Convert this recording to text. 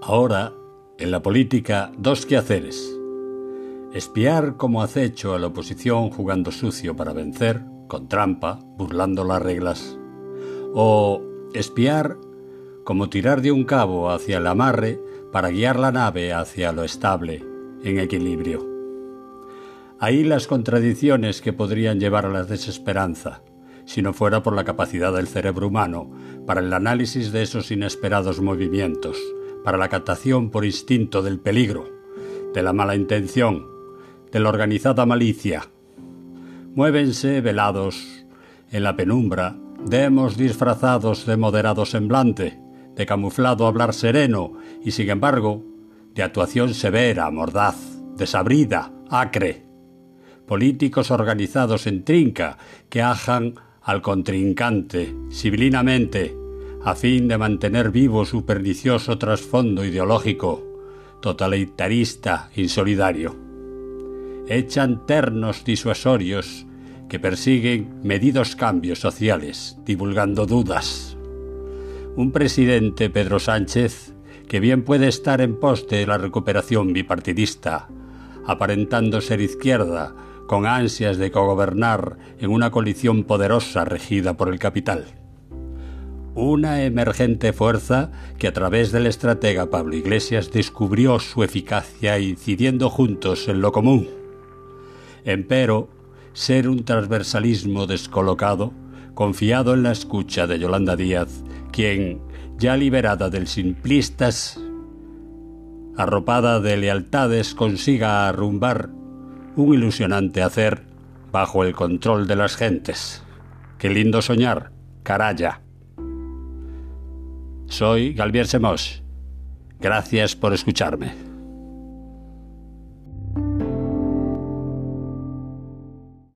Ahora, en la política, dos quehaceres. Espiar como acecho a la oposición jugando sucio para vencer, con trampa, burlando las reglas. O espiar como tirar de un cabo hacia el amarre para guiar la nave hacia lo estable, en equilibrio. Ahí las contradicciones que podrían llevar a la desesperanza, si no fuera por la capacidad del cerebro humano para el análisis de esos inesperados movimientos, para la captación por instinto del peligro, de la mala intención, de la organizada malicia. Muévense velados en la penumbra, demos disfrazados de moderado semblante, de camuflado hablar sereno y sin embargo de actuación severa, mordaz, desabrida, acre. Políticos organizados en trinca que ajan al contrincante civilinamente a fin de mantener vivo su pernicioso trasfondo ideológico, totalitarista, insolidario. Echan ternos disuasorios que persiguen medidos cambios sociales, divulgando dudas. Un presidente, Pedro Sánchez, que bien puede estar en pos de la recuperación bipartidista, aparentando ser izquierda, con ansias de cogobernar en una coalición poderosa regida por el capital una emergente fuerza que a través del estratega Pablo Iglesias descubrió su eficacia incidiendo juntos en lo común. Empero, ser un transversalismo descolocado, confiado en la escucha de Yolanda Díaz, quien, ya liberada del simplistas, arropada de lealtades, consiga arrumbar un ilusionante hacer bajo el control de las gentes. Qué lindo soñar, caralla. Soy Galvier Semos. Gracias por escucharme.